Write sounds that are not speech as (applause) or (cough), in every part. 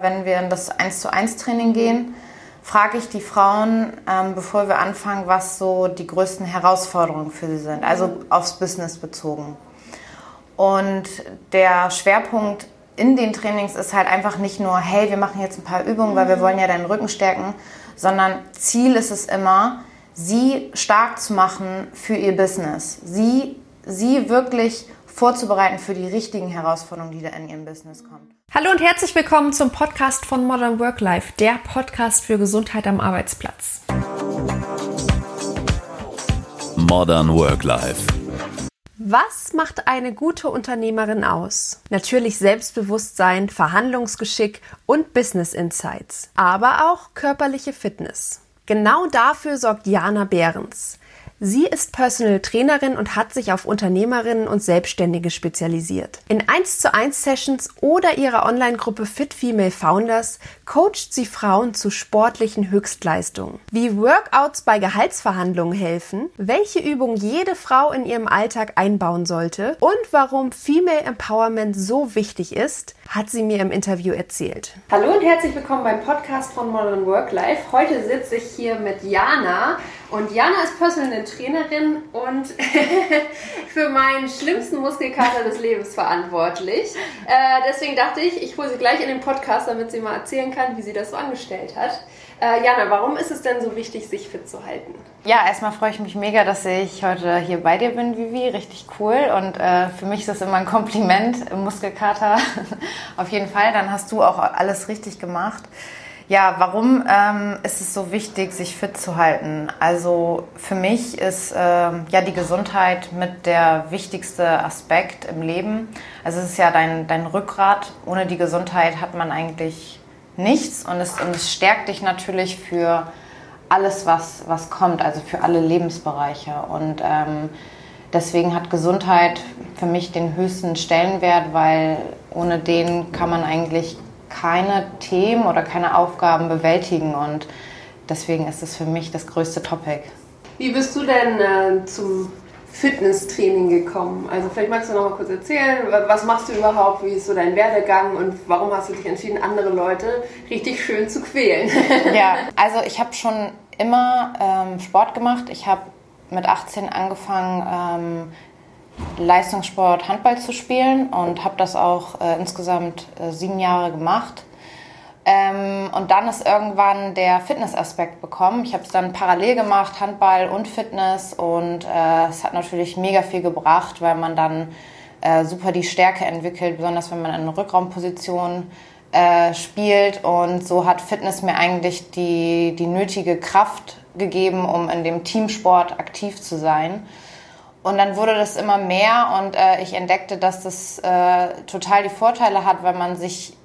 Wenn wir in das 1 zu 1 Training gehen, frage ich die Frauen, ähm, bevor wir anfangen, was so die größten Herausforderungen für sie sind, also aufs Business bezogen. Und der Schwerpunkt in den Trainings ist halt einfach nicht nur, hey, wir machen jetzt ein paar Übungen, weil wir wollen ja deinen Rücken stärken, sondern Ziel ist es immer, sie stark zu machen für ihr Business. Sie, sie wirklich vorzubereiten für die richtigen Herausforderungen, die da in ihrem Business kommen. Hallo und herzlich willkommen zum Podcast von Modern Work Life, der Podcast für Gesundheit am Arbeitsplatz. Modern Work Life. Was macht eine gute Unternehmerin aus? Natürlich Selbstbewusstsein, Verhandlungsgeschick und Business Insights, aber auch körperliche Fitness. Genau dafür sorgt Jana Behrens. Sie ist Personal Trainerin und hat sich auf Unternehmerinnen und Selbstständige spezialisiert. In 1 zu 1 Sessions oder ihrer Online-Gruppe Fit Female Founders coacht sie Frauen zu sportlichen Höchstleistungen. Wie Workouts bei Gehaltsverhandlungen helfen, welche Übung jede Frau in ihrem Alltag einbauen sollte und warum Female Empowerment so wichtig ist, hat sie mir im Interview erzählt. Hallo und herzlich willkommen beim Podcast von Modern Work Life. Heute sitze ich hier mit Jana und Jana ist Personal Trainerin und (laughs) für meinen schlimmsten Muskelkater des Lebens verantwortlich. Äh, deswegen dachte ich, ich hole sie gleich in den Podcast, damit sie mal erzählen kann, wie sie das so angestellt hat. Äh, Jana, warum ist es denn so wichtig, sich fit zu halten? Ja, erstmal freue ich mich mega, dass ich heute hier bei dir bin, Vivi. Richtig cool. Und äh, für mich ist das immer ein Kompliment im Muskelkater. (laughs) Auf jeden Fall. Dann hast du auch alles richtig gemacht. Ja, warum ähm, ist es so wichtig, sich fit zu halten? Also für mich ist ähm, ja die Gesundheit mit der wichtigste Aspekt im Leben. Also es ist ja dein, dein Rückgrat. Ohne die Gesundheit hat man eigentlich nichts und es, und es stärkt dich natürlich für alles, was, was kommt, also für alle Lebensbereiche. Und ähm, deswegen hat Gesundheit für mich den höchsten Stellenwert, weil ohne den kann man eigentlich keine Themen oder keine Aufgaben bewältigen und deswegen ist es für mich das größte Topic. Wie bist du denn äh, zum Fitnesstraining gekommen? Also vielleicht magst du noch mal kurz erzählen, was machst du überhaupt, wie ist so dein Werdegang und warum hast du dich entschieden, andere Leute richtig schön zu quälen? (laughs) ja, also ich habe schon immer ähm, Sport gemacht. Ich habe mit 18 angefangen, ähm, Leistungssport Handball zu spielen und habe das auch äh, insgesamt äh, sieben Jahre gemacht. Ähm, und dann ist irgendwann der Fitnessaspekt bekommen. Ich habe es dann parallel gemacht, Handball und Fitness. Und äh, es hat natürlich mega viel gebracht, weil man dann äh, super die Stärke entwickelt, besonders wenn man in Rückraumposition äh, spielt. Und so hat Fitness mir eigentlich die, die nötige Kraft gegeben, um in dem Teamsport aktiv zu sein. Und dann wurde das immer mehr und äh, ich entdeckte, dass das äh, total die Vorteile hat, weil man sich,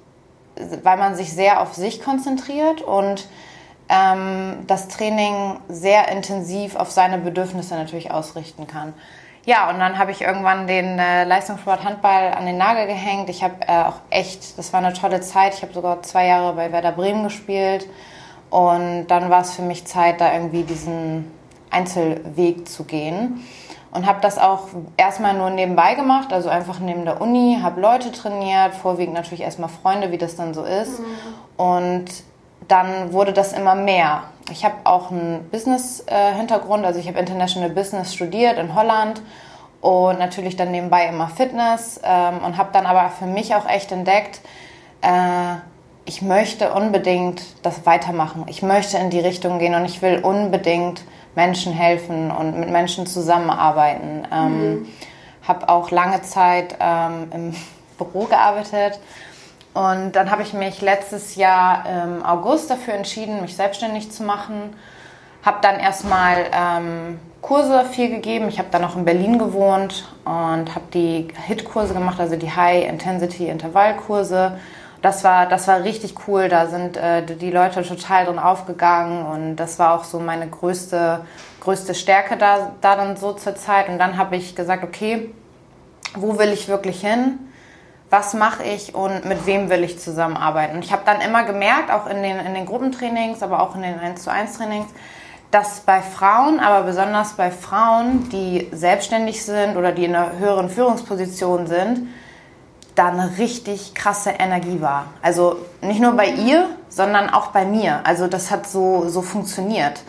weil man sich sehr auf sich konzentriert und ähm, das Training sehr intensiv auf seine Bedürfnisse natürlich ausrichten kann. Ja, und dann habe ich irgendwann den äh, Leistungssport Handball an den Nagel gehängt. Ich habe äh, auch echt, das war eine tolle Zeit. Ich habe sogar zwei Jahre bei Werder Bremen gespielt. Und dann war es für mich Zeit, da irgendwie diesen Einzelweg zu gehen und habe das auch erstmal nur nebenbei gemacht, also einfach neben der Uni, habe Leute trainiert, vorwiegend natürlich erstmal Freunde, wie das dann so ist. Mhm. Und dann wurde das immer mehr. Ich habe auch einen Business-Hintergrund, also ich habe International Business studiert in Holland und natürlich dann nebenbei immer Fitness ähm, und habe dann aber für mich auch echt entdeckt, äh, ich möchte unbedingt das weitermachen. Ich möchte in die Richtung gehen und ich will unbedingt Menschen helfen und mit Menschen zusammenarbeiten. Ähm, mhm. Habe auch lange Zeit ähm, im (laughs) Büro gearbeitet. Und dann habe ich mich letztes Jahr im August dafür entschieden, mich selbstständig zu machen. Habe dann erstmal ähm, Kurse viel gegeben. Ich habe dann noch in Berlin gewohnt und habe die HIT-Kurse gemacht, also die High-Intensity-Intervallkurse das war, das war richtig cool. Da sind äh, die Leute total drin aufgegangen und das war auch so meine größte, größte Stärke da, da dann so zur Zeit. Und dann habe ich gesagt, okay, wo will ich wirklich hin? Was mache ich und mit wem will ich zusammenarbeiten? Und ich habe dann immer gemerkt, auch in den, in den Gruppentrainings, aber auch in den 1 zu 1 Trainings, dass bei Frauen, aber besonders bei Frauen, die selbstständig sind oder die in einer höheren Führungsposition sind, da eine richtig krasse Energie war. Also nicht nur bei ihr, sondern auch bei mir. Also das hat so, so funktioniert.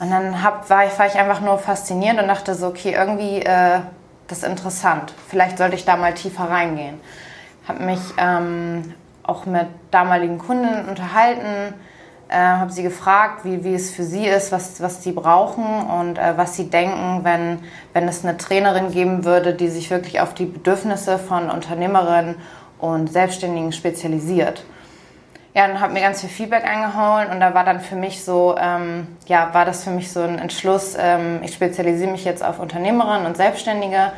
Und dann hab, war, ich, war ich einfach nur fasziniert und dachte so, okay, irgendwie äh, das ist interessant. Vielleicht sollte ich da mal tiefer reingehen. Habe mich ähm, auch mit damaligen Kunden unterhalten, äh, habe sie gefragt, wie, wie es für sie ist, was, was sie brauchen und äh, was sie denken, wenn, wenn es eine Trainerin geben würde, die sich wirklich auf die Bedürfnisse von Unternehmerinnen und Selbstständigen spezialisiert. Ja, und habe mir ganz viel Feedback eingeholt und da war dann für mich so, ähm, ja, war das für mich so ein Entschluss, ähm, ich spezialisiere mich jetzt auf Unternehmerinnen und Selbstständige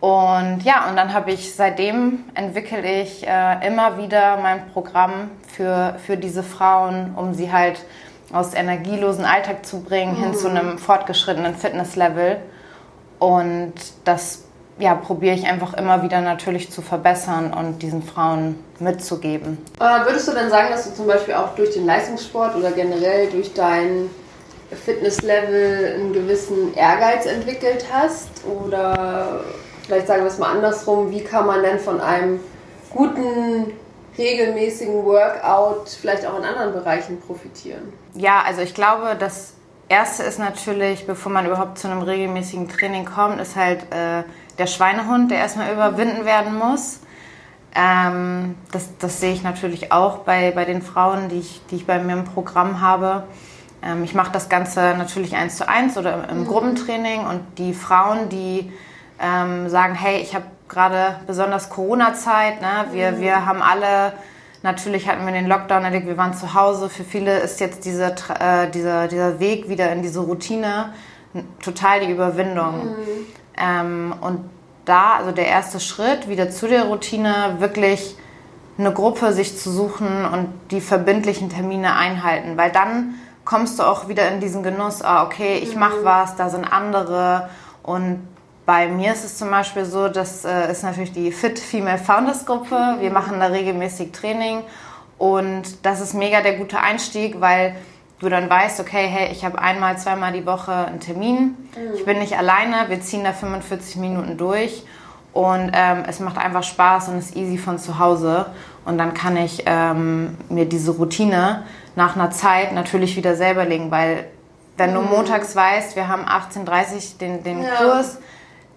und ja, und dann habe ich seitdem entwickle ich äh, immer wieder mein Programm für, für diese Frauen, um sie halt aus energielosen Alltag zu bringen mhm. hin zu mhm. einem fortgeschrittenen Fitnesslevel. Und das ja, probiere ich einfach immer wieder natürlich zu verbessern und diesen Frauen mitzugeben. Äh, würdest du denn sagen, dass du zum Beispiel auch durch den Leistungssport oder generell durch dein Fitnesslevel einen gewissen Ehrgeiz entwickelt hast? Oder vielleicht sagen wir es mal andersrum, wie kann man denn von einem guten, regelmäßigen Workout vielleicht auch in anderen Bereichen profitieren? Ja, also ich glaube, das Erste ist natürlich, bevor man überhaupt zu einem regelmäßigen Training kommt, ist halt äh, der Schweinehund, der erstmal überwinden werden muss. Ähm, das, das sehe ich natürlich auch bei, bei den Frauen, die ich, die ich bei mir im Programm habe. Ähm, ich mache das Ganze natürlich eins zu eins oder im, im mhm. Gruppentraining und die Frauen, die ähm, sagen, hey, ich habe gerade besonders Corona-Zeit, ne? wir, mhm. wir haben alle, natürlich hatten wir den Lockdown erlebt, wir waren zu Hause, für viele ist jetzt diese, äh, dieser, dieser Weg wieder in diese Routine total die Überwindung. Mhm. Ähm, und da, also der erste Schritt wieder zu der Routine, wirklich eine Gruppe sich zu suchen und die verbindlichen Termine einhalten, weil dann kommst du auch wieder in diesen Genuss, ah, okay, ich mache mhm. was, da sind andere und bei mir ist es zum Beispiel so, das äh, ist natürlich die Fit Female Founders Gruppe. Wir machen da regelmäßig Training und das ist mega der gute Einstieg, weil du dann weißt, okay, hey, ich habe einmal, zweimal die Woche einen Termin. Mhm. Ich bin nicht alleine, wir ziehen da 45 Minuten durch und ähm, es macht einfach Spaß und ist easy von zu Hause. Und dann kann ich ähm, mir diese Routine nach einer Zeit natürlich wieder selber legen, weil wenn du mhm. montags weißt, wir haben 18.30 Uhr den, den ja. Kurs,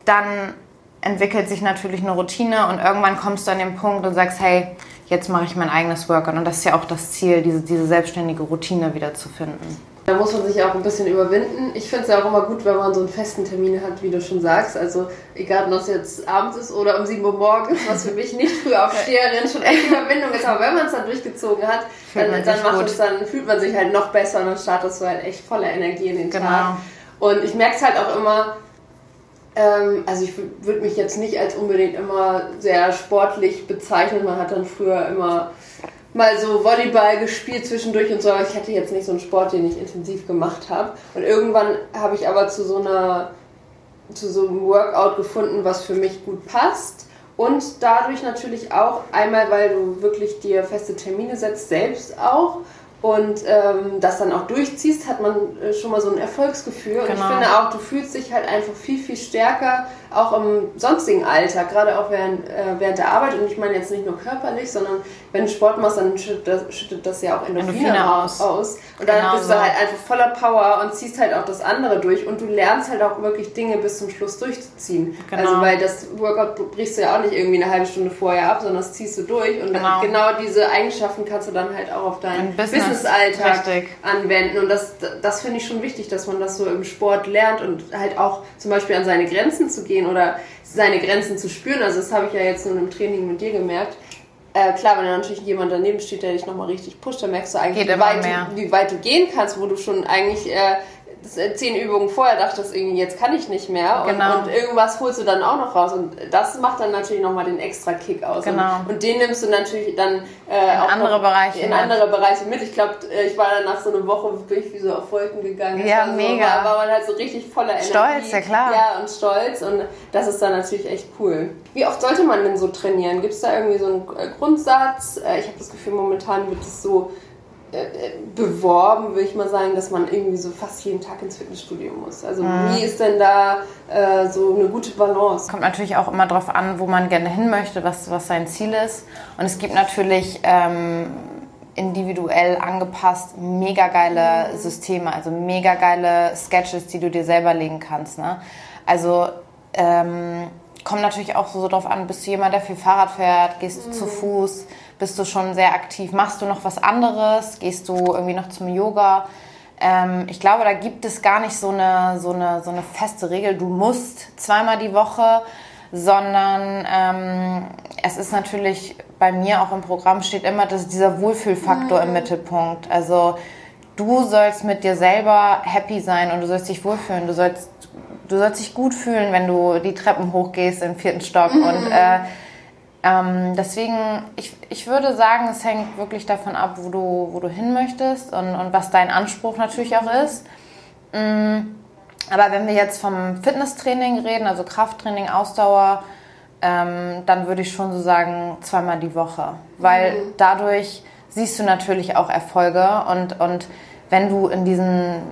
dann entwickelt sich natürlich eine Routine und irgendwann kommst du an den Punkt und sagst, hey, jetzt mache ich mein eigenes Workout. Und das ist ja auch das Ziel, diese, diese selbstständige Routine wieder zu finden. Da muss man sich auch ein bisschen überwinden. Ich finde es ja auch immer gut, wenn man so einen festen Termin hat, wie du schon sagst. Also egal, ob das jetzt abends ist oder um 7 Uhr morgens, was für mich nicht früh aufsteherin schon echt Überwindung ist. Aber wenn man es dann durchgezogen hat, dann, dann, macht es, dann fühlt man sich halt noch besser und dann startest du halt echt voller Energie in den genau. Tag. Und ich merke es halt auch immer, ähm, also ich würde mich jetzt nicht als unbedingt immer sehr sportlich bezeichnen. Man hat dann früher immer mal so Volleyball gespielt zwischendurch und so, aber ich hatte jetzt nicht so einen Sport, den ich intensiv gemacht habe. Und irgendwann habe ich aber zu so einer zu so einem Workout gefunden, was für mich gut passt. Und dadurch natürlich auch einmal, weil du wirklich dir feste Termine setzt, selbst auch und ähm, das dann auch durchziehst, hat man äh, schon mal so ein Erfolgsgefühl. Und ich genau. finde auch, du fühlst dich halt einfach viel, viel stärker, auch im sonstigen Alltag, gerade auch während, äh, während der Arbeit. Und ich meine jetzt nicht nur körperlich, sondern wenn du Sport machst, dann schüttet das, schüttet das ja auch Endorphine, Endorphine aus. aus. Und dann genau bist so. du halt einfach voller Power und ziehst halt auch das andere durch. Und du lernst halt auch wirklich Dinge bis zum Schluss durchzuziehen. Genau. Also weil das Workout brichst du ja auch nicht irgendwie eine halbe Stunde vorher ab, sondern das ziehst du durch. Und genau, genau diese Eigenschaften kannst du dann halt auch auf dein Business Business-Alltag anwenden. Und das, das finde ich schon wichtig, dass man das so im Sport lernt und halt auch zum Beispiel an seine Grenzen zu gehen oder seine Grenzen zu spüren. Also das habe ich ja jetzt nur im Training mit dir gemerkt. Äh, klar, wenn da natürlich jemand daneben steht, der dich nochmal richtig pusht, dann merkst du eigentlich, wie weit, du, wie weit, du, gehen kannst, wo du schon eigentlich äh, zehn Übungen vorher dachtest, irgendwie jetzt kann ich nicht mehr. Und, genau. und, irgendwas holst du dann auch noch raus. Und das macht dann natürlich nochmal den extra Kick aus. Genau. Und, und den nimmst du natürlich dann äh, in auch andere Bereiche in andere Bereiche mit. Ich glaube, äh, ich war dann nach so einer Woche ich wie so auf Wolken gegangen. Ja, so, mega. War, war man halt so richtig voller Energie. Stolz, ja klar. Ja, und stolz. Und das ist dann natürlich echt cool. Wie oft sollte man denn so trainieren? Gibt es da irgendwie so einen äh, Grundsatz? Ich habe das Gefühl, momentan wird es so äh, beworben, würde ich mal sagen, dass man irgendwie so fast jeden Tag ins Fitnessstudio muss. Also mhm. wie ist denn da äh, so eine gute Balance? Kommt natürlich auch immer darauf an, wo man gerne hin möchte, was, was sein Ziel ist. Und es gibt natürlich ähm, individuell angepasst mega geile Systeme, also mega geile Sketches, die du dir selber legen kannst. Ne? Also ähm, kommt natürlich auch so darauf an, bist du jemand, der viel Fahrrad fährt, gehst du mhm. zu Fuß, bist du schon sehr aktiv, machst du noch was anderes, gehst du irgendwie noch zum Yoga. Ähm, ich glaube, da gibt es gar nicht so eine, so, eine, so eine feste Regel, du musst zweimal die Woche, sondern ähm, es ist natürlich bei mir auch im Programm steht immer, dass dieser Wohlfühlfaktor mhm. im Mittelpunkt. Also du sollst mit dir selber happy sein und du sollst dich wohlfühlen. Du sollst, du sollst dich gut fühlen, wenn du die Treppen hochgehst im vierten Stock. Mhm. Und äh, ähm, deswegen, ich, ich würde sagen, es hängt wirklich davon ab, wo du, wo du hin möchtest und, und was dein Anspruch natürlich auch ist. Mhm. Aber wenn wir jetzt vom Fitnesstraining reden, also Krafttraining, Ausdauer, ähm, dann würde ich schon so sagen, zweimal die Woche. Weil mhm. dadurch siehst du natürlich auch Erfolge und, und wenn du in diesen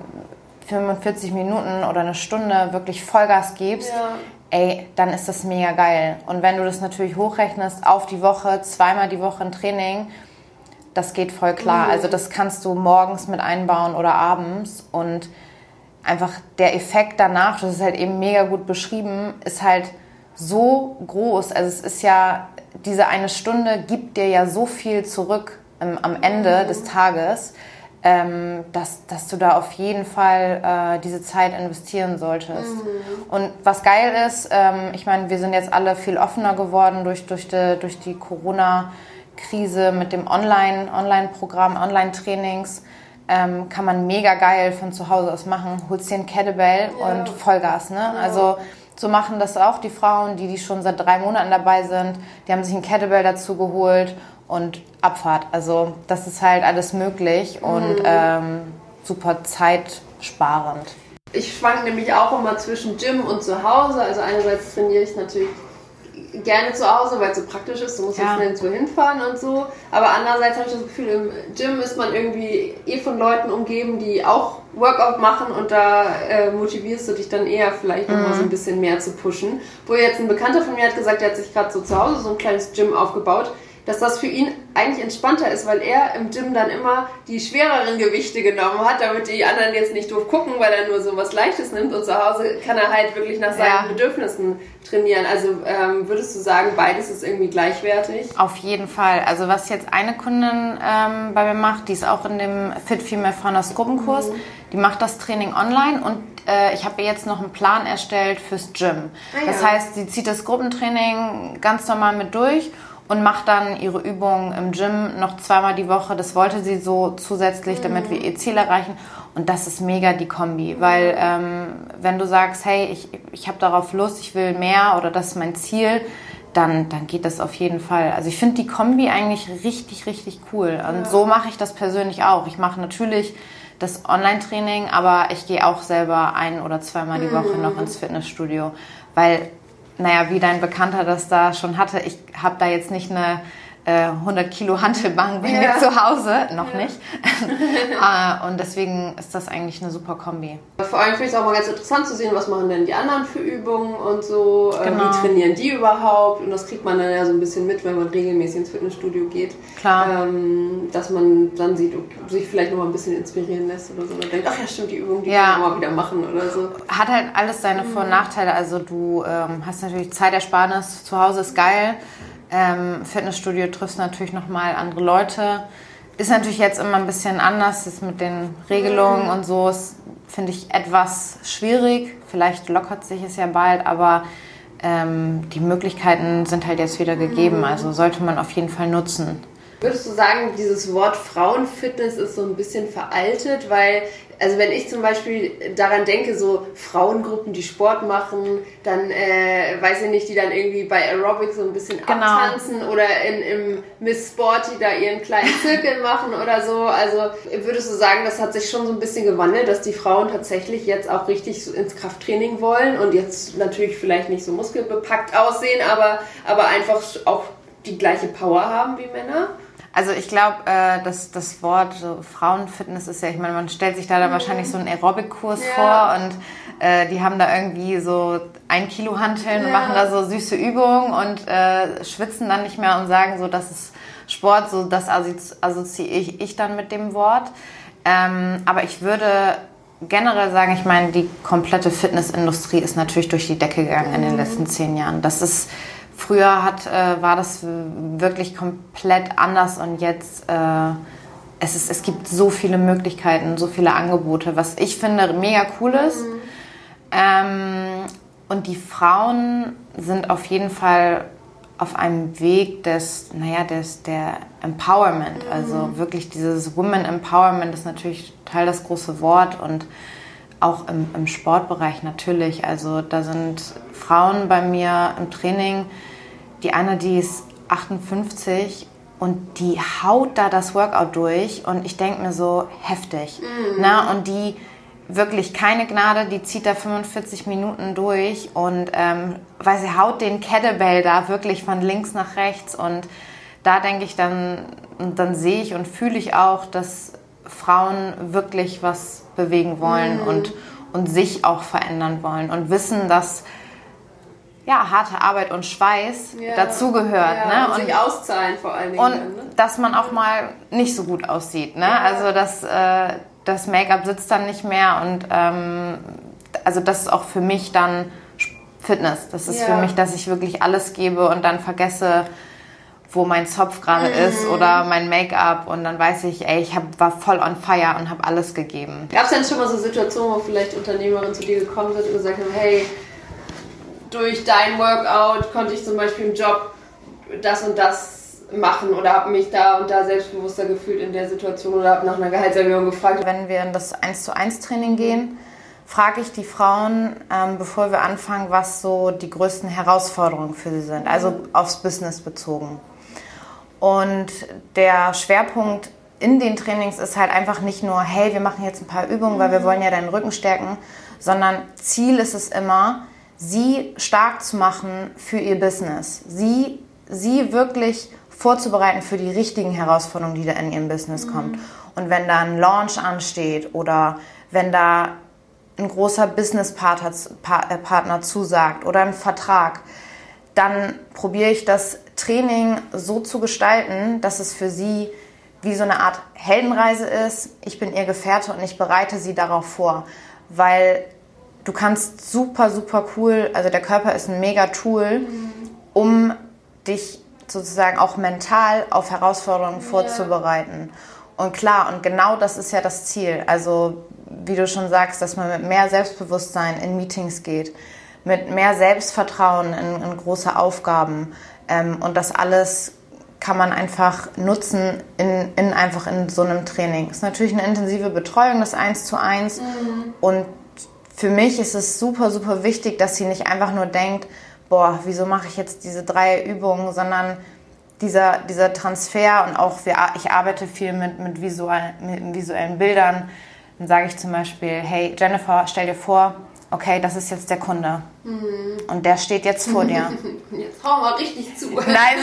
45 Minuten oder eine Stunde wirklich Vollgas gibst, ja. ey, dann ist das mega geil. Und wenn du das natürlich hochrechnest auf die Woche, zweimal die Woche ein Training, das geht voll klar. Mhm. Also das kannst du morgens mit einbauen oder abends und einfach der Effekt danach, das ist halt eben mega gut beschrieben, ist halt so groß. Also es ist ja, diese eine Stunde gibt dir ja so viel zurück ähm, am Ende mhm. des Tages, ähm, dass, dass du da auf jeden Fall äh, diese Zeit investieren solltest. Mhm. Und was geil ist, ähm, ich meine, wir sind jetzt alle viel offener geworden durch, durch die, durch die Corona-Krise mit dem Online-Programm, Online Online-Trainings. Ähm, kann man mega geil von zu Hause aus machen. Holst dir ein Kettlebell ja. und Vollgas. Ne? Ja. Also so machen das auch die Frauen, die, die schon seit drei Monaten dabei sind. Die haben sich ein Kettlebell dazu geholt und Abfahrt. Also das ist halt alles möglich mhm. und ähm, super zeitsparend. Ich schwank nämlich auch immer zwischen Gym und zu Hause. Also einerseits trainiere ich natürlich gerne zu Hause, weil es so praktisch ist. Du musst ja. jetzt nirgendwo hinfahren und so. Aber andererseits habe ich das Gefühl, im Gym ist man irgendwie eh von Leuten umgeben, die auch Workout machen und da äh, motivierst du dich dann eher vielleicht mhm. nochmal so ein bisschen mehr zu pushen. Wo jetzt ein Bekannter von mir hat gesagt, der hat sich gerade so zu Hause so ein kleines Gym aufgebaut dass das für ihn eigentlich entspannter ist, weil er im Gym dann immer die schwereren Gewichte genommen hat, damit die anderen jetzt nicht doof gucken, weil er nur so was Leichtes nimmt und zu Hause kann er halt wirklich nach seinen ja. Bedürfnissen trainieren. Also ähm, würdest du sagen, beides ist irgendwie gleichwertig? Auf jeden Fall. Also was jetzt eine Kundin ähm, bei mir macht, die ist auch in dem Fit Female Founders Gruppenkurs, mhm. die macht das Training online und äh, ich habe jetzt noch einen Plan erstellt fürs Gym. Ah, ja. Das heißt, sie zieht das Gruppentraining ganz normal mit durch und macht dann ihre Übungen im Gym noch zweimal die Woche. Das wollte sie so zusätzlich, damit wir ihr Ziel erreichen. Und das ist mega die Kombi, weil ähm, wenn du sagst, hey, ich, ich habe darauf Lust, ich will mehr oder das ist mein Ziel, dann, dann geht das auf jeden Fall. Also ich finde die Kombi eigentlich richtig, richtig cool. Und ja. so mache ich das persönlich auch. Ich mache natürlich das Online-Training, aber ich gehe auch selber ein oder zweimal die Woche noch ins Fitnessstudio, weil naja, wie dein Bekannter das da schon hatte, ich habe da jetzt nicht eine 100 äh, Kilo Hantelbank bei ja. mir zu Hause, noch ja. nicht. Ah, (laughs) und deswegen ist das eigentlich eine super Kombi. Vor allem finde ich es auch mal ganz interessant zu sehen, was machen denn die anderen für Übungen und so, äh, genau. wie trainieren die überhaupt und das kriegt man dann ja so ein bisschen mit, wenn man regelmäßig ins Fitnessstudio geht. Klar. Ähm, dass man dann sieht, ob sich vielleicht noch mal ein bisschen inspirieren lässt oder so. Oder denkt, ach ja stimmt, die Übung, die ja. kann man mal wieder machen oder so. Hat halt alles seine Vor- und Nachteile. Also du ähm, hast natürlich Zeitersparnis, zu Hause ist geil. Ähm, Fitnessstudio triffst natürlich nochmal andere Leute. Ist natürlich jetzt immer ein bisschen anders, ist mit den Regelungen mhm. und so, ist, finde ich, etwas schwierig. Vielleicht lockert sich es ja bald, aber ähm, die Möglichkeiten sind halt jetzt wieder gegeben. Mhm. Also sollte man auf jeden Fall nutzen. Würdest du sagen, dieses Wort Frauenfitness ist so ein bisschen veraltet, weil also wenn ich zum Beispiel daran denke, so Frauengruppen, die Sport machen, dann äh, weiß ich nicht, die dann irgendwie bei Aerobic so ein bisschen genau. abtanzen oder in, im Miss Sporty da ihren kleinen (laughs) Zirkel machen oder so. Also würdest du sagen, das hat sich schon so ein bisschen gewandelt, dass die Frauen tatsächlich jetzt auch richtig ins Krafttraining wollen und jetzt natürlich vielleicht nicht so muskelbepackt aussehen, aber, aber einfach auch die gleiche Power haben wie Männer? Also ich glaube, äh, das, das Wort so Frauenfitness ist ja, ich meine, man stellt sich da dann wahrscheinlich so einen Aerobic-Kurs Ja. vor und äh, die haben da irgendwie so ein Kilo Hanteln und Ja. machen da so süße Übungen und äh, schwitzen dann nicht mehr und sagen so, das ist Sport, so das assozi- assoziiere ich, ich dann mit dem Wort. Ähm, aber ich würde generell sagen, ich meine, die komplette Fitnessindustrie ist natürlich durch die Decke gegangen in den letzten zehn Jahren. Das ist früher hat, äh, war das wirklich komplett anders und jetzt äh, es, ist, es gibt so viele Möglichkeiten, so viele Angebote, was ich finde mega cool ist. Ähm, und die Frauen sind auf jeden Fall auf einem Weg des, naja, des, der Empowerment. Also wirklich dieses Women Empowerment ist natürlich Teil das große Wort und auch im, im Sportbereich natürlich. Also da sind Frauen bei mir im Training, die eine, die ist 58 und die haut da das Workout durch und ich denke mir so heftig. Na, und die wirklich keine Gnade, die zieht da 45 Minuten durch und ähm, weil sie haut den Kettlebell da wirklich von links nach rechts und da denke ich dann, und dann sehe ich und fühle ich auch, dass Frauen wirklich was bewegen wollen und, und sich auch verändern wollen und wissen, dass ja, harte Arbeit und Schweiß Ja. dazugehört. Ja, ne? und, sich auszahlen vor allen Dingen. und dann, ne? dass man auch mal nicht so gut aussieht. Ne? Also das, äh, das Make-up sitzt dann nicht mehr und ähm, also das ist auch für mich dann Fitness. Das ist Ja. für mich, dass ich wirklich alles gebe und dann vergesse, wo mein Zopf gerade Mhm. ist oder mein Make-up und dann weiß ich, ey, ich hab, war voll on fire und habe alles gegeben. Gab es denn schon mal so Situationen, wo vielleicht Unternehmerinnen zu dir gekommen sind und gesagt haben, hey, durch dein Workout konnte ich zum Beispiel im Job das und das machen oder habe mich da und da selbstbewusster gefühlt in der Situation oder habe nach einer Gehaltserhöhung gefragt. Wenn wir in das 1 zu 1 Training gehen, frage ich die Frauen, ähm, bevor wir anfangen, was so die größten Herausforderungen für sie sind, also aufs Business bezogen. Und der Schwerpunkt in den Trainings ist halt einfach nicht nur, hey, wir machen jetzt ein paar Übungen, weil wir wollen ja deinen Rücken stärken, sondern Ziel ist es immer, sie stark zu machen für ihr Business. Sie, sie wirklich vorzubereiten für die richtigen Herausforderungen, die da in ihrem Business kommen. Und wenn da ein Launch ansteht oder wenn da ein großer Businesspartner Pa- äh, Partner zusagt oder ein Vertrag, dann probiere ich das Training so zu gestalten, dass es für sie wie so eine Art Heldenreise ist. Ich bin ihr Gefährte und ich bereite sie darauf vor, weil du kannst super, super cool, also der Körper ist ein mega Tool, um dich sozusagen auch mental auf Herausforderungen vorzubereiten. Und klar, und genau das ist ja das Ziel. Also, wie du schon sagst, dass man mit mehr Selbstbewusstsein in Meetings geht, mit mehr Selbstvertrauen in, in große Aufgaben. Ähm, und das alles kann man einfach nutzen in, in einfach in so einem Training. Es ist natürlich eine intensive Betreuung, das Eins zu eins. Und für mich ist es super, super wichtig, dass sie nicht einfach nur denkt, boah, wieso mache ich jetzt diese drei Übungen, sondern dieser, dieser Transfer und auch wir, ich arbeite viel mit, mit, visual, mit visuellen Bildern. Dann sage ich zum Beispiel, hey Jennifer, stell dir vor, okay, das ist jetzt der Kunde. Und der steht jetzt vor dir. (laughs) Jetzt hau mal richtig zu. (laughs) Nein.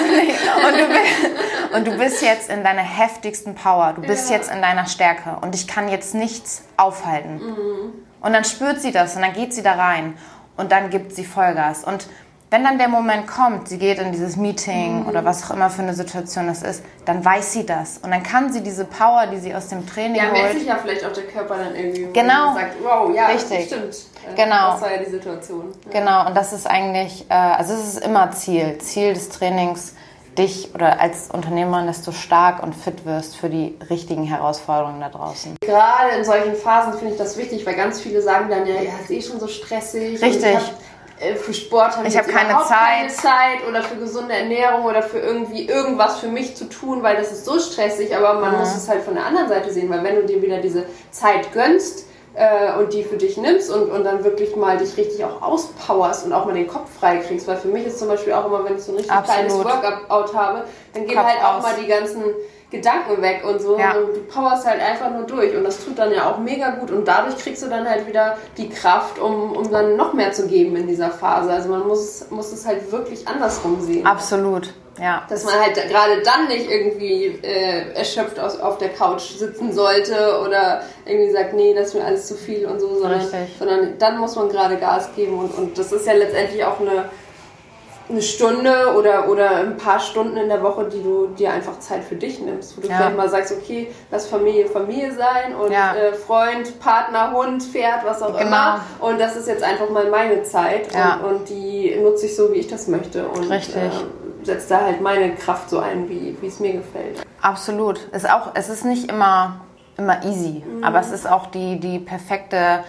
Und du, bist, und du bist jetzt in deiner heftigsten Power. Du bist Ja. jetzt in deiner Stärke. Und ich kann jetzt nichts aufhalten. Mhm. Und dann spürt sie das und dann geht sie da rein. Und dann gibt sie Vollgas. Und wenn dann der Moment kommt, sie geht in dieses Meeting Mhm. oder was auch immer für eine Situation das ist, dann weiß sie das. Und dann kann sie diese Power, die sie aus dem Training Ja, merkt holt, sich ja vielleicht auch der Körper dann irgendwie. Genau. man Sagt, wow, ja, Richtig. stimmt. Äh, Genau. Das war ja die Situation. Ja. Genau, und das ist eigentlich, äh, also es ist immer Ziel. Ziel des Trainings, dich oder als Unternehmer, dass du stark und fit wirst für die richtigen Herausforderungen da draußen. Gerade in solchen Phasen finde ich das wichtig, weil ganz viele sagen dann ja, ja, ist eh schon so stressig. Richtig. Äh, für Sport habe ich, Ich hab keine überhaupt keine Zeit. Zeit oder für gesunde Ernährung oder für irgendwie irgendwas für mich zu tun, weil das ist so stressig. Aber man Mhm. muss es halt von der anderen Seite sehen, weil wenn du dir wieder diese Zeit gönnst äh, und die für dich nimmst und, und dann wirklich mal dich richtig auch auspowerst und auch mal den Kopf frei kriegst, weil für mich ist zum Beispiel auch immer, wenn ich so ein richtig Absolut. kleines Workout habe, dann gehen Kopf halt auch aus. mal die ganzen Gedanken weg und so. Ja. Und du powerst halt einfach nur durch. Und das tut dann ja auch mega gut. Und dadurch kriegst du dann halt wieder die Kraft, um, um dann noch mehr zu geben in dieser Phase. Also man muss, muss es halt wirklich andersrum sehen. Absolut. Ja. Dass man halt gerade dann nicht irgendwie äh, erschöpft aus, auf der Couch sitzen sollte oder irgendwie sagt, nee, das ist mir alles zu viel und so, sondern, sondern dann muss man gerade Gas geben und, und das ist ja letztendlich auch eine eine Stunde oder, oder ein paar Stunden in der Woche, die du dir einfach Zeit für dich nimmst, wo du ja. vielleicht mal sagst, okay, lass Familie Familie sein und ja. äh, Freund, Partner, Hund, Pferd, was auch genau. immer. Und das ist jetzt einfach mal meine Zeit ja. und, und, die nutze ich so, wie ich das möchte und äh, setze da halt meine Kraft so ein, wie, es mir gefällt. Absolut. Es ist, auch, es ist nicht immer, immer easy, mhm. aber es ist auch die, die perfekte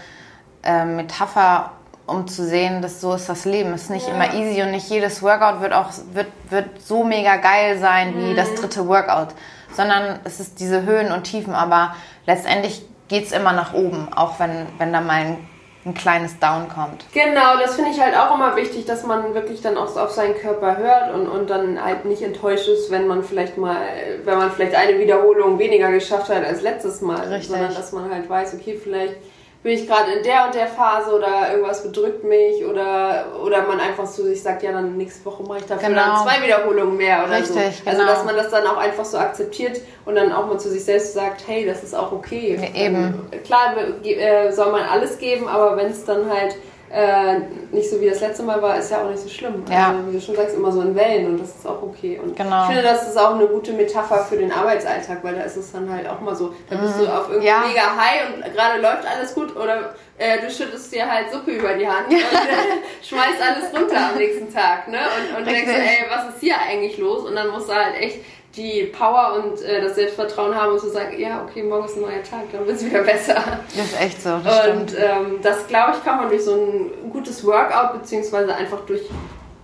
äh, Metapher, um zu sehen, dass so ist das Leben. Es ist nicht ja. immer easy und nicht jedes Workout wird auch wird, wird so mega geil sein wie mhm. das dritte Workout, sondern es ist diese Höhen und Tiefen. Aber letztendlich geht es immer nach oben, auch wenn, wenn da mal ein, ein kleines Down kommt. Genau, das finde ich halt auch immer wichtig, dass man wirklich dann auch auf seinen Körper hört und, und dann halt nicht enttäuscht ist, wenn man vielleicht mal, wenn man vielleicht eine Wiederholung weniger geschafft hat als letztes Mal, Richtig. sondern dass man halt weiß, okay, vielleicht bin ich gerade in der und der Phase oder irgendwas bedrückt mich oder, oder man einfach zu sich sagt, ja, dann nächste Woche mache ich dafür genau. dann zwei Wiederholungen mehr oder Richtig, so. Also, genau. dass man das dann auch einfach so akzeptiert und dann auch mal zu sich selbst sagt, hey, das ist auch okay. Ja, eben. Klar äh, soll man alles geben, aber wenn es dann halt äh, nicht so wie das letzte Mal war, ist ja auch nicht so schlimm. Ja. Also, wie du schon sagst, immer so in Wellen und das ist auch okay. Und genau. ich finde, das ist auch eine gute Metapher für den Arbeitsalltag, weil da ist es dann halt auch mal so, da bist mhm. du auf irgendwie ja. mega high und gerade läuft alles gut oder äh, du schüttest dir halt Suppe über die Hand und (laughs) äh, schmeißt alles runter am nächsten Tag. Ne? Und, und denkst so, ey, was ist hier eigentlich los? Und dann musst du halt echt die Power und äh, das Selbstvertrauen haben und zu sagen, ja, okay, morgen ist ein neuer Tag, dann wird es wieder (laughs) besser. Das ist echt so, das Und ähm, das, glaube ich, kann man durch so ein gutes Workout, beziehungsweise einfach durch,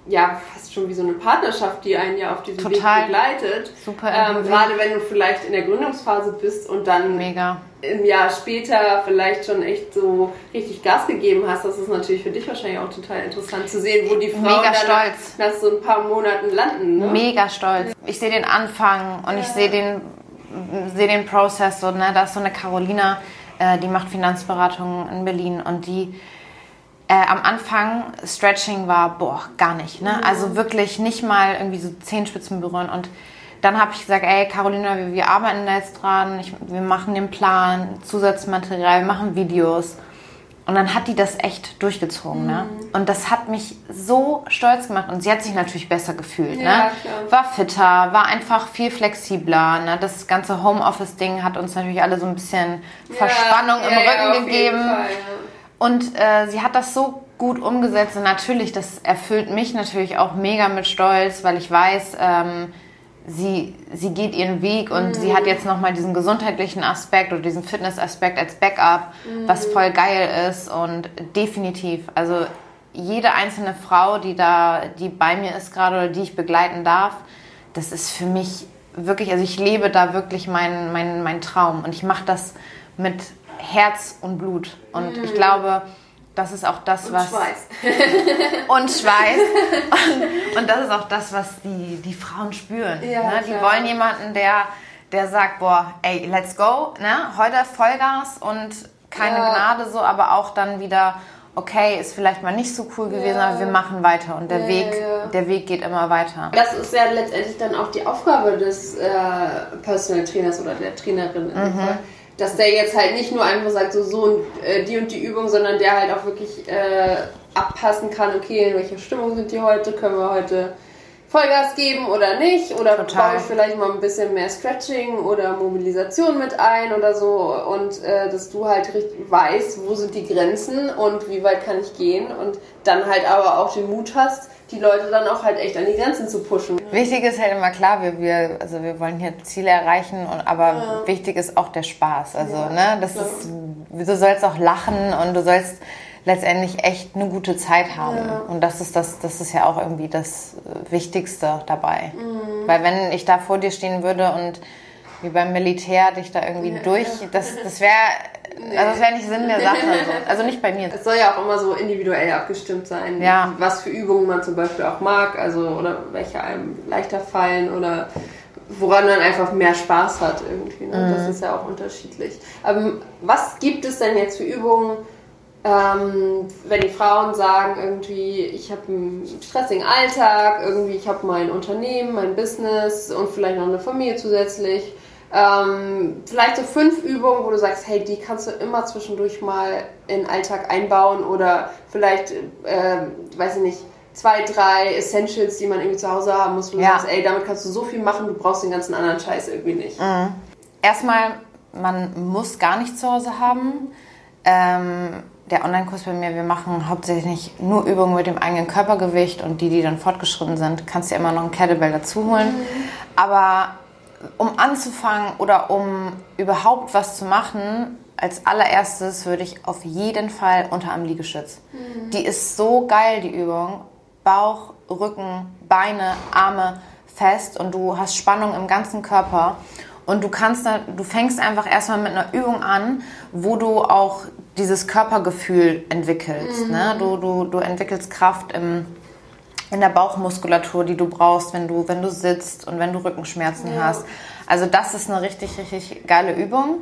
ja, fast schon wie so eine Partnerschaft, die einen ja auf diesem Total. Weg begleitet. Super. Ähm, gerade wenn du vielleicht in der Gründungsphase bist und dann Mega im Jahr später vielleicht schon echt so richtig Gas gegeben hast, das ist natürlich für dich wahrscheinlich auch total interessant zu sehen, wo die Frauen Mega dann nach, nach, so ein paar Monaten landen. Ne? Mega stolz. Ich sehe den Anfang und ja. ich sehe den, sehe den Prozess. So, ne? Da ist so eine Carolina, äh, die macht Finanzberatung in Berlin und die äh, am Anfang Stretching war, boah, gar nicht. Ne? Mhm. Also wirklich nicht mal irgendwie so Zehenspitzen berühren und dann habe ich gesagt, ey Carolina, wir, wir arbeiten da jetzt dran, ich, wir machen den Plan, Zusatzmaterial, wir machen Videos. Und dann hat die das echt durchgezogen. Ne? Mhm. Ne? Und das hat mich so stolz gemacht. Und sie hat sich natürlich besser gefühlt. Ja, ne? War fitter, war einfach viel flexibler. Ne? Das ganze Homeoffice-Ding hat uns natürlich alle so ein bisschen Verspannung ja, im ja, Rücken gegeben. Fall, und äh, sie hat das so gut umgesetzt. Und natürlich, das erfüllt mich natürlich auch mega mit Stolz, weil ich weiß, ähm, sie, sie geht ihren Weg und mhm. sie hat jetzt nochmal diesen gesundheitlichen Aspekt oder diesen Fitness-Aspekt als Backup, mhm. was voll geil ist und definitiv, also jede einzelne Frau, die da, die bei mir ist gerade oder die ich begleiten darf, das ist für mich wirklich, also ich lebe da wirklich meinen mein, mein Traum und ich mache das mit Herz und Blut und mhm. ich glaube, das ist auch das, und was. Schweiß. (laughs) und Schweiß. (laughs) Und, und, das ist auch das, was die, die Frauen spüren. Ja, ne? Die wollen jemanden, der, der sagt, boah, ey, let's go, ne? heute Vollgas und keine ja. Gnade so, aber auch dann wieder, okay, ist vielleicht mal nicht so cool gewesen, ja. aber wir machen weiter und der, ja, Weg, der Weg geht immer weiter. Das ist ja letztendlich dann auch die Aufgabe des äh, Personal Trainers oder der Trainerin. Mhm dass der jetzt halt nicht nur einfach sagt, so, so äh, die und die Übung, sondern der halt auch wirklich äh, abpassen kann, okay, in welcher Stimmung sind die heute, können wir heute Vollgas geben oder nicht oder Total. baue ich vielleicht mal ein bisschen mehr Stretching oder Mobilisation mit ein oder so und äh, dass du halt richtig weißt, wo sind die Grenzen und wie weit kann ich gehen und dann halt aber auch den Mut hast, die Leute dann auch halt echt an die Grenzen zu pushen. Wichtig ist halt immer klar, wir, wir, also wir wollen hier Ziele erreichen, und, aber ja. wichtig ist auch der Spaß. Also, ja, ne, das klar. ist, du sollst auch lachen und du sollst letztendlich echt eine gute Zeit haben. Ja. Und das ist das, das ist ja auch irgendwie das Wichtigste dabei. Mhm. Weil wenn ich da vor dir stehen würde und wie beim Militär dich da irgendwie ja, durch, das, das wäre Nee. Also das wäre nicht Sinn der Sache. Also. (laughs) also nicht bei mir. Es soll ja auch immer so individuell abgestimmt sein, ja. was für Übungen man zum Beispiel auch mag, also oder welche einem leichter fallen oder woran man einfach mehr Spaß hat irgendwie. Ne? Mhm. Das ist ja auch unterschiedlich. Aber was gibt es denn jetzt für Übungen, ähm, wenn die Frauen sagen, irgendwie, ich habe einen stressigen Alltag, irgendwie, ich habe mein Unternehmen, mein Business und vielleicht noch eine Familie zusätzlich. Ähm, vielleicht so fünf Übungen, wo du sagst, hey, die kannst du immer zwischendurch mal in den Alltag einbauen oder vielleicht, äh, weiß ich nicht, zwei, drei Essentials, die man irgendwie zu Hause haben muss, wo du ja. sagst, ey, damit kannst du so viel machen, du brauchst den ganzen anderen Scheiß irgendwie nicht. Mhm. Erstmal, man muss gar nichts zu Hause haben. Ähm, der Online-Kurs bei mir, wir machen hauptsächlich nur Übungen mit dem eigenen Körpergewicht und die, die dann fortgeschritten sind, kannst du immer noch ein Kettlebell dazu holen. Mhm. Aber um anzufangen oder um überhaupt was zu machen, als allererstes würde ich auf jeden Fall Unterarm-Liegestütz. Mhm. Die ist so geil, die Übung. Bauch, Rücken, Beine, Arme fest und du hast Spannung im ganzen Körper. Und du kannst, du fängst einfach erstmal mit einer Übung an, wo du auch dieses Körpergefühl entwickelst. Ne? Mhm. Ne? Du, du, du entwickelst Kraft im, in der Bauchmuskulatur, die du brauchst, wenn du, wenn du sitzt und wenn du Rückenschmerzen ja. hast. Also das ist eine richtig, richtig geile Übung.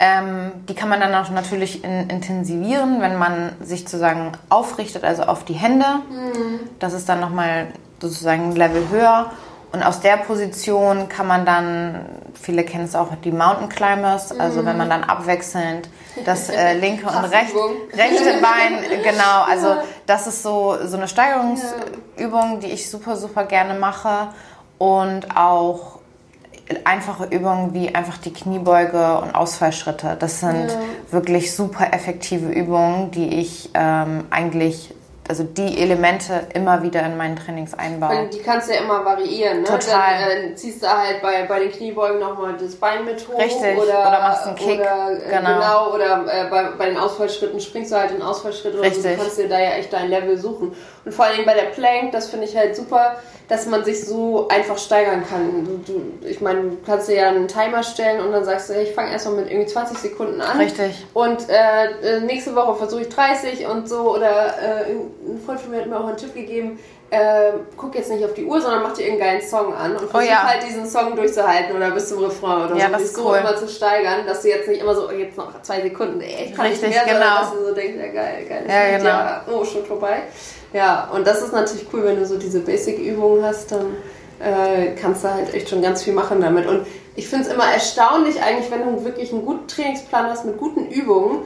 Ähm, die kann man dann auch natürlich in, intensivieren, wenn man sich sozusagen aufrichtet, also auf die Hände. Mhm. Das ist dann nochmal sozusagen ein Level höher. Und aus der Position kann man dann, viele kennen es auch, die Mountain Climbers, also wenn man dann abwechselnd das äh, (laughs) linke und recht, rechte (laughs) Bein, genau, also das ist so, so eine Steigerungsübung, die ich super, super gerne mache und auch einfache Übungen wie einfach die Kniebeuge und Ausfallschritte. Das sind ja. wirklich super effektive Übungen, die ich ähm, eigentlich also die Elemente immer wieder in meinen Trainings einbauen. Weil die kannst du ja immer variieren, ne? Total. Dann äh, ziehst du halt bei, bei den Kniebeugen nochmal das Bein mit hoch. Richtig. Oder, oder machst einen Kick. Oder, äh, genau. genau. Oder äh, bei, bei den Ausfallschritten springst du halt in Ausfallschritt oder Richtig. so. Du kannst dir da ja echt dein Level suchen. Und vor allen Dingen bei der Plank, das finde ich halt super, dass man sich so einfach steigern kann. Du, du, ich meine, du kannst dir ja einen Timer stellen und dann sagst du, ich fange erstmal mit irgendwie 20 Sekunden an. Richtig. Und äh, äh nächste Woche versuche ich 30 und so. Oder ein Freund von mir hat mir auch einen Tipp gegeben, äh, guck jetzt nicht auf die Uhr, sondern mach dir irgendeinen geilen Song an und versuch oh, ja. halt diesen Song durchzuhalten oder bis zum Refrain oder ja, so. Das ist so cool. immer zu steigern, dass du jetzt nicht immer so, oh, jetzt noch zwei Sekunden, ey, ich kann Richtig, nicht mehr, genau. sondern dass du so denkst, ja geil, geil, ja, genau. ja, oh, schon vorbei. Ja, und das ist natürlich cool, wenn du so diese Basic-Übungen hast, dann äh, kannst du halt echt schon ganz viel machen damit. Und ich finde es immer erstaunlich eigentlich, wenn du wirklich einen guten Trainingsplan hast mit guten Übungen,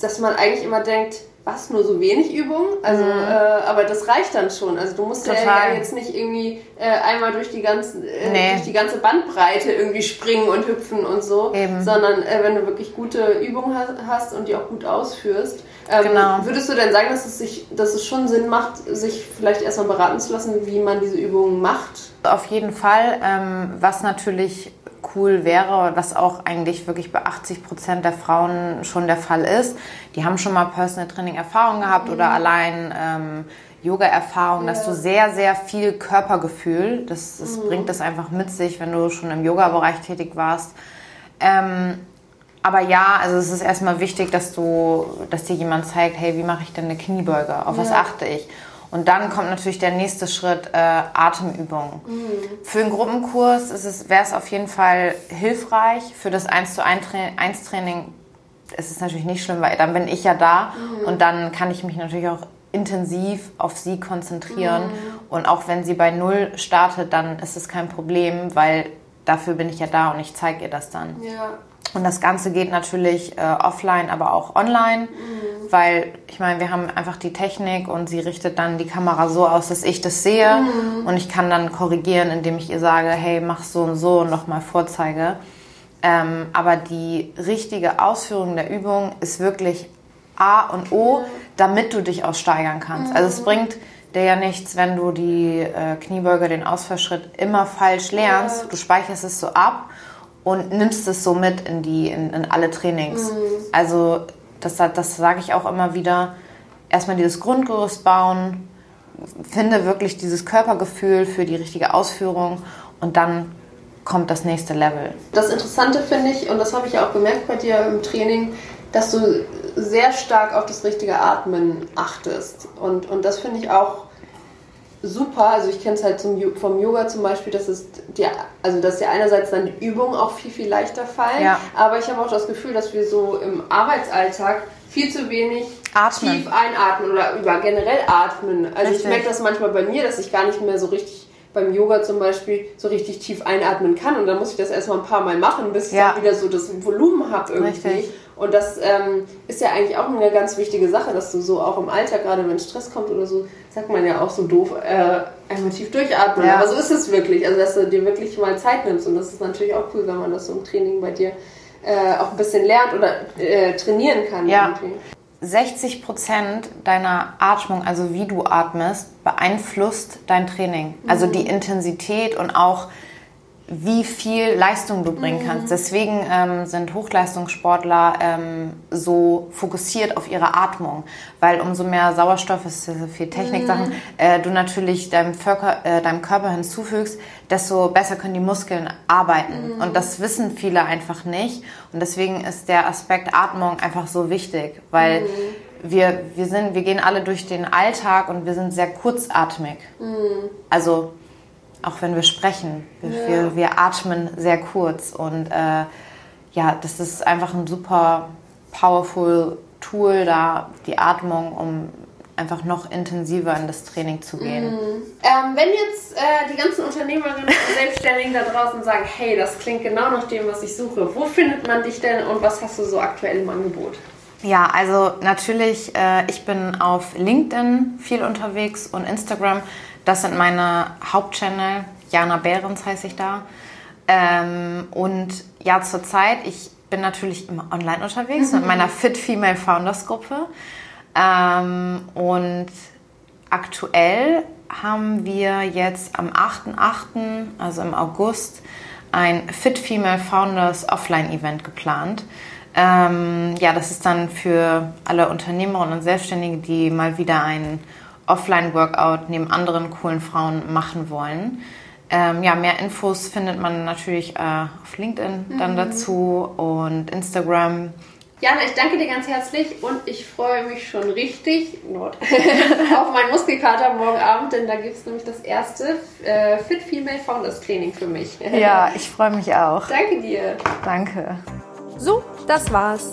dass man eigentlich immer denkt, was, nur so wenig Übung? Also, mhm. äh, aber das reicht dann schon. Also du musst Total. ja jetzt nicht irgendwie äh, einmal durch die, ganzen, äh, nee. durch die ganze Bandbreite irgendwie springen und hüpfen und so, Eben. sondern äh, wenn du wirklich gute Übungen hast und die auch gut ausführst. Ähm, genau. Würdest du denn sagen, dass es, sich, dass es schon Sinn macht, sich vielleicht erstmal beraten zu lassen, wie man diese Übungen macht? Auf jeden Fall. Ähm, was natürlich cool wäre, was auch eigentlich wirklich bei 80 Prozent der Frauen schon der Fall ist. Die haben schon mal Personal Training Erfahrung gehabt mhm. oder allein ähm, Yoga-Erfahrung, ja. dass du sehr, sehr viel Körpergefühl, das, das mhm. bringt das einfach mit sich, wenn du schon im Yoga-Bereich tätig warst. Ähm, aber ja, also es ist erstmal wichtig, dass du, dass dir jemand zeigt, hey, wie mache ich denn eine Kniebeuge? Auf ja. was achte ich? Und dann kommt natürlich der nächste Schritt, äh, Atemübungen. Mhm. Für einen Gruppenkurs wäre es auf jeden Fall hilfreich. Für das 1 zu 1 Training ist es natürlich nicht schlimm, weil dann bin ich ja da mhm. und dann kann ich mich natürlich auch intensiv auf sie konzentrieren. Mhm. Und auch wenn sie bei Null startet, dann ist es kein Problem, weil dafür bin ich ja da und ich zeige ihr das dann. Ja. Und das Ganze geht natürlich äh, offline, aber auch online, mhm. weil ich meine, wir haben einfach die Technik und sie richtet dann die Kamera so aus, dass ich das sehe mhm. und ich kann dann korrigieren, indem ich ihr sage, hey, mach so und so und nochmal vorzeige. Ähm, aber die richtige Ausführung der Übung ist wirklich A und O, damit du dich auch steigern kannst. Mhm. Also es mhm. bringt dir ja nichts, wenn du die äh, Kniebeuge, den Ausfallschritt immer falsch lernst. Du speicherst es so ab und nimmst es so mit in, die, in, in alle Trainings. Mhm. Also das, das sage ich auch immer wieder. Erstmal dieses Grundgerüst bauen, finde wirklich dieses Körpergefühl für die richtige Ausführung und dann kommt das nächste Level. Das Interessante finde ich, und das habe ich ja auch gemerkt bei dir im Training, dass du sehr stark auf das richtige Atmen achtest. Und, und das finde ich auch super. Also ich kenne es halt zum, vom Yoga zum Beispiel, dass es die, also dass dir einerseits dann die Übungen auch viel, viel leichter fallen. Ja. Aber ich habe auch das Gefühl, dass wir so im Arbeitsalltag viel zu wenig atmen. tief einatmen oder über generell atmen. Also richtig. ich merke das manchmal bei mir, dass ich gar nicht mehr so richtig beim Yoga zum Beispiel so richtig tief einatmen kann und dann muss ich das erstmal ein paar Mal machen, bis ich ja. dann wieder so das Volumen habe irgendwie. Richtig. Und das ähm, ist ja eigentlich auch eine ganz wichtige Sache, dass du so auch im Alltag, gerade wenn Stress kommt oder so, sagt man ja auch so doof, äh, einmal tief durchatmen. Ja. Aber so ist es wirklich, also dass du dir wirklich mal Zeit nimmst und das ist natürlich auch cool, wenn man das so im Training bei dir äh, auch ein bisschen lernt oder äh, trainieren kann. Ja. Irgendwie. 60 Prozent deiner Atmung, also wie du atmest, beeinflusst dein Training. Also die mhm. Intensität und auch wie viel Leistung du bringen kannst. Mhm. Deswegen ähm, sind Hochleistungssportler ähm, so fokussiert auf ihre Atmung, weil umso mehr Sauerstoff, ist so viel Techniksachen, mhm. äh, du natürlich deinem, Völker, äh, deinem Körper hinzufügst, desto besser können die Muskeln arbeiten. Mhm. Und das wissen viele einfach nicht. Und deswegen ist der Aspekt Atmung einfach so wichtig, weil mhm. wir, wir, sind, wir gehen alle durch den Alltag und wir sind sehr kurzatmig. Mhm. Also auch wenn wir sprechen. Wir, ja. wir, wir atmen sehr kurz und äh, ja, das ist einfach ein super powerful Tool da, die Atmung, um einfach noch intensiver in das Training zu gehen. Mhm. Ähm, wenn jetzt äh, die ganzen Unternehmerinnen und Selbstständigen da draußen sagen, hey, das klingt genau nach dem, was ich suche, wo findet man dich denn und was hast du so aktuell im Angebot? Ja, also natürlich, äh, ich bin auf LinkedIn viel unterwegs und Instagram. Das sind meine Hauptchannel. Jana Behrens heiße ich da. Ähm, und ja, zurzeit, ich bin natürlich immer online unterwegs mhm. mit meiner Fit Female Founders Gruppe. Ähm, und aktuell haben wir jetzt am 8.8., also im August, ein Fit Female Founders Offline Event geplant. Ähm, ja, das ist dann für alle Unternehmerinnen und Selbstständige, die mal wieder einen Offline-Workout neben anderen coolen Frauen machen wollen. Ähm, ja, mehr Infos findet man natürlich äh, auf LinkedIn mhm. dann dazu und Instagram. Jana, ich danke dir ganz herzlich und ich freue mich schon richtig (laughs) auf meinen Muskelkater morgen Abend, denn da gibt es nämlich das erste äh, Fit Female Founders Training für mich. ja, ich freue mich auch. Danke dir. Danke. So, das war's.